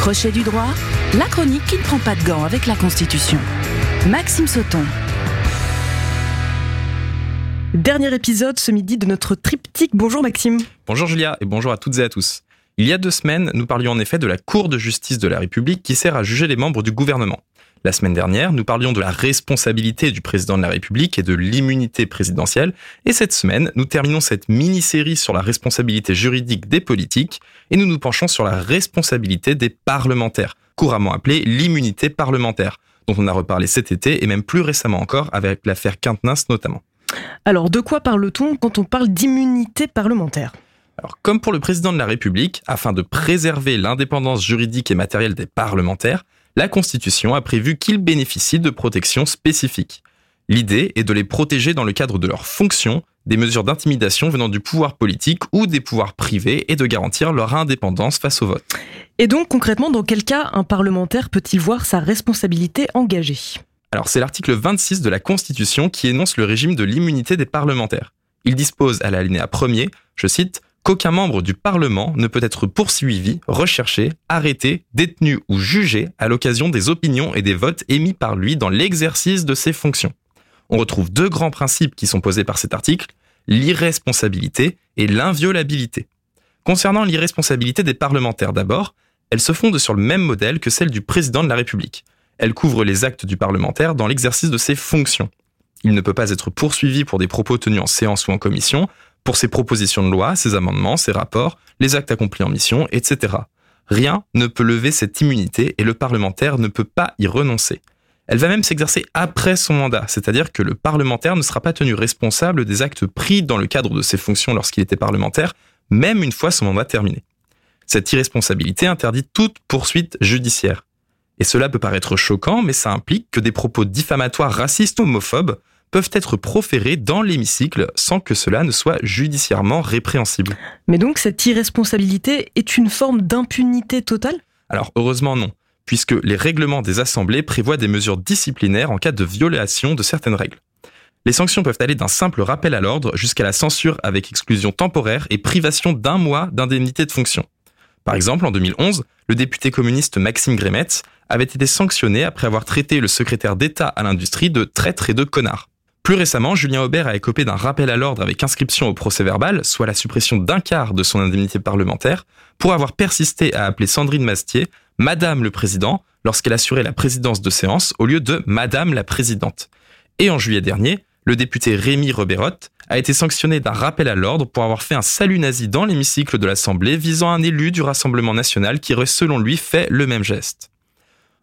Crochet du droit, la chronique qui ne prend pas de gants avec la Constitution. Maxime Sauton. Dernier épisode ce midi de notre triptyque. Bonjour Maxime. Bonjour Julia et bonjour à toutes et à tous. Il y a deux semaines, nous parlions en effet de la Cour de justice de la République qui sert à juger les membres du gouvernement. La semaine dernière, nous parlions de la responsabilité du président de la République et de l'immunité présidentielle. Et cette semaine, nous terminons cette mini-série sur la responsabilité juridique des politiques et nous nous penchons sur la responsabilité des parlementaires, couramment appelée l'immunité parlementaire, dont on a reparlé cet été et même plus récemment encore avec l'affaire Quintenance notamment. Alors, de quoi parle-t-on quand on parle d'immunité parlementaire? Alors, comme pour le président de la République, afin de préserver l'indépendance juridique et matérielle des parlementaires, la Constitution a prévu qu'ils bénéficient de protections spécifiques. L'idée est de les protéger dans le cadre de leurs fonctions des mesures d'intimidation venant du pouvoir politique ou des pouvoirs privés et de garantir leur indépendance face au vote. Et donc concrètement, dans quel cas un parlementaire peut-il voir sa responsabilité engagée? Alors c'est l'article 26 de la Constitution qui énonce le régime de l'immunité des parlementaires. Il dispose à l'alinéa premier, je cite, qu'aucun membre du Parlement ne peut être poursuivi, recherché, arrêté, détenu ou jugé à l'occasion des opinions et des votes émis par lui dans l'exercice de ses fonctions. On retrouve deux grands principes qui sont posés par cet article, l'irresponsabilité et l'inviolabilité. Concernant l'irresponsabilité des parlementaires d'abord, elle se fonde sur le même modèle que celle du président de la République. Elle couvre les actes du parlementaire dans l'exercice de ses fonctions. Il ne peut pas être poursuivi pour des propos tenus en séance ou en commission, pour ses propositions de loi, ses amendements, ses rapports, les actes accomplis en mission, etc. Rien ne peut lever cette immunité et le parlementaire ne peut pas y renoncer. Elle va même s'exercer après son mandat, c'est-à-dire que le parlementaire ne sera pas tenu responsable des actes pris dans le cadre de ses fonctions lorsqu'il était parlementaire, même une fois son mandat terminé. Cette irresponsabilité interdit toute poursuite judiciaire. Et cela peut paraître choquant, mais ça implique que des propos diffamatoires racistes homophobes peuvent être proférés dans l'hémicycle sans que cela ne soit judiciairement répréhensible. Mais donc cette irresponsabilité est une forme d'impunité totale? Alors heureusement non, puisque les règlements des assemblées prévoient des mesures disciplinaires en cas de violation de certaines règles. Les sanctions peuvent aller d'un simple rappel à l'ordre jusqu'à la censure avec exclusion temporaire et privation d'un mois d'indemnité de fonction. Par exemple, en 2011, le député communiste Maxime Grémetz avait été sanctionné après avoir traité le secrétaire d'État à l'industrie de traître et de connard. Plus récemment, Julien Aubert a écopé d'un rappel à l'ordre avec inscription au procès verbal, soit la suppression d'un quart de son indemnité parlementaire, pour avoir persisté à appeler Sandrine Mastier Madame le Président lorsqu'elle assurait la présidence de séance au lieu de Madame la Présidente. Et en juillet dernier, le député Rémi Roberotte a été sanctionné d'un rappel à l'ordre pour avoir fait un salut nazi dans l'hémicycle de l'Assemblée visant un élu du Rassemblement national qui aurait selon lui fait le même geste.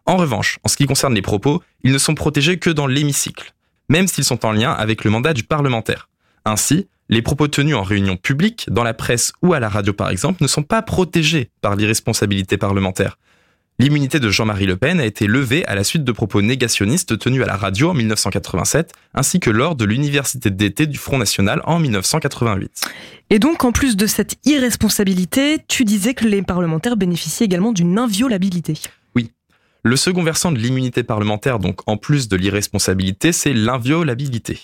En revanche, en ce qui concerne les propos, ils ne sont protégés que dans l'hémicycle même s'ils sont en lien avec le mandat du parlementaire. Ainsi, les propos tenus en réunion publique, dans la presse ou à la radio par exemple, ne sont pas protégés par l'irresponsabilité parlementaire. L'immunité de Jean-Marie Le Pen a été levée à la suite de propos négationnistes tenus à la radio en 1987, ainsi que lors de l'université d'été du Front National en 1988. Et donc, en plus de cette irresponsabilité, tu disais que les parlementaires bénéficient également d'une inviolabilité. Le second versant de l'immunité parlementaire, donc en plus de l'irresponsabilité, c'est l'inviolabilité.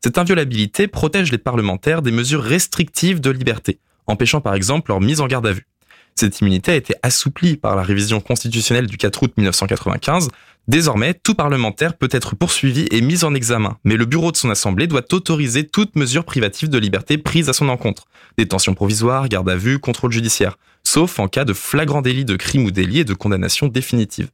Cette inviolabilité protège les parlementaires des mesures restrictives de liberté, empêchant par exemple leur mise en garde à vue. Cette immunité a été assouplie par la révision constitutionnelle du 4 août 1995. Désormais, tout parlementaire peut être poursuivi et mis en examen, mais le bureau de son assemblée doit autoriser toute mesure privative de liberté prise à son encontre. Détention provisoire, garde à vue, contrôle judiciaire, sauf en cas de flagrant délit de crime ou délit et de condamnation définitive.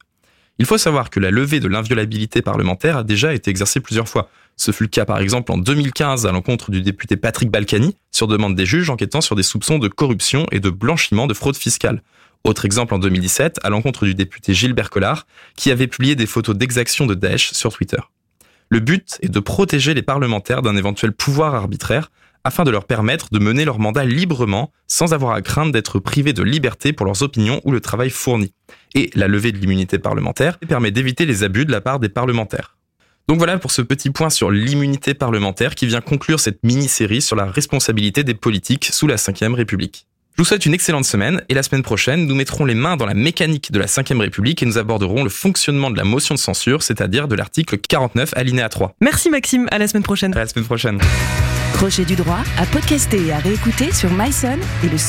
Il faut savoir que la levée de l'inviolabilité parlementaire a déjà été exercée plusieurs fois. Ce fut le cas par exemple en 2015 à l'encontre du député Patrick Balkany sur demande des juges enquêtant sur des soupçons de corruption et de blanchiment de fraude fiscale. Autre exemple en 2017 à l'encontre du député Gilbert Collard qui avait publié des photos d'exaction de Daesh sur Twitter. Le but est de protéger les parlementaires d'un éventuel pouvoir arbitraire afin de leur permettre de mener leur mandat librement sans avoir à craindre d'être privés de liberté pour leurs opinions ou le travail fourni. Et la levée de l'immunité parlementaire permet d'éviter les abus de la part des parlementaires. Donc voilà pour ce petit point sur l'immunité parlementaire qui vient conclure cette mini-série sur la responsabilité des politiques sous la Ve République. Je vous souhaite une excellente semaine et la semaine prochaine, nous mettrons les mains dans la mécanique de la Ve République et nous aborderons le fonctionnement de la motion de censure, c'est-à-dire de l'article 49 alinéa 3. Merci Maxime, à la semaine prochaine. À la semaine prochaine. Crochet du droit à podcaster et à réécouter sur myson et le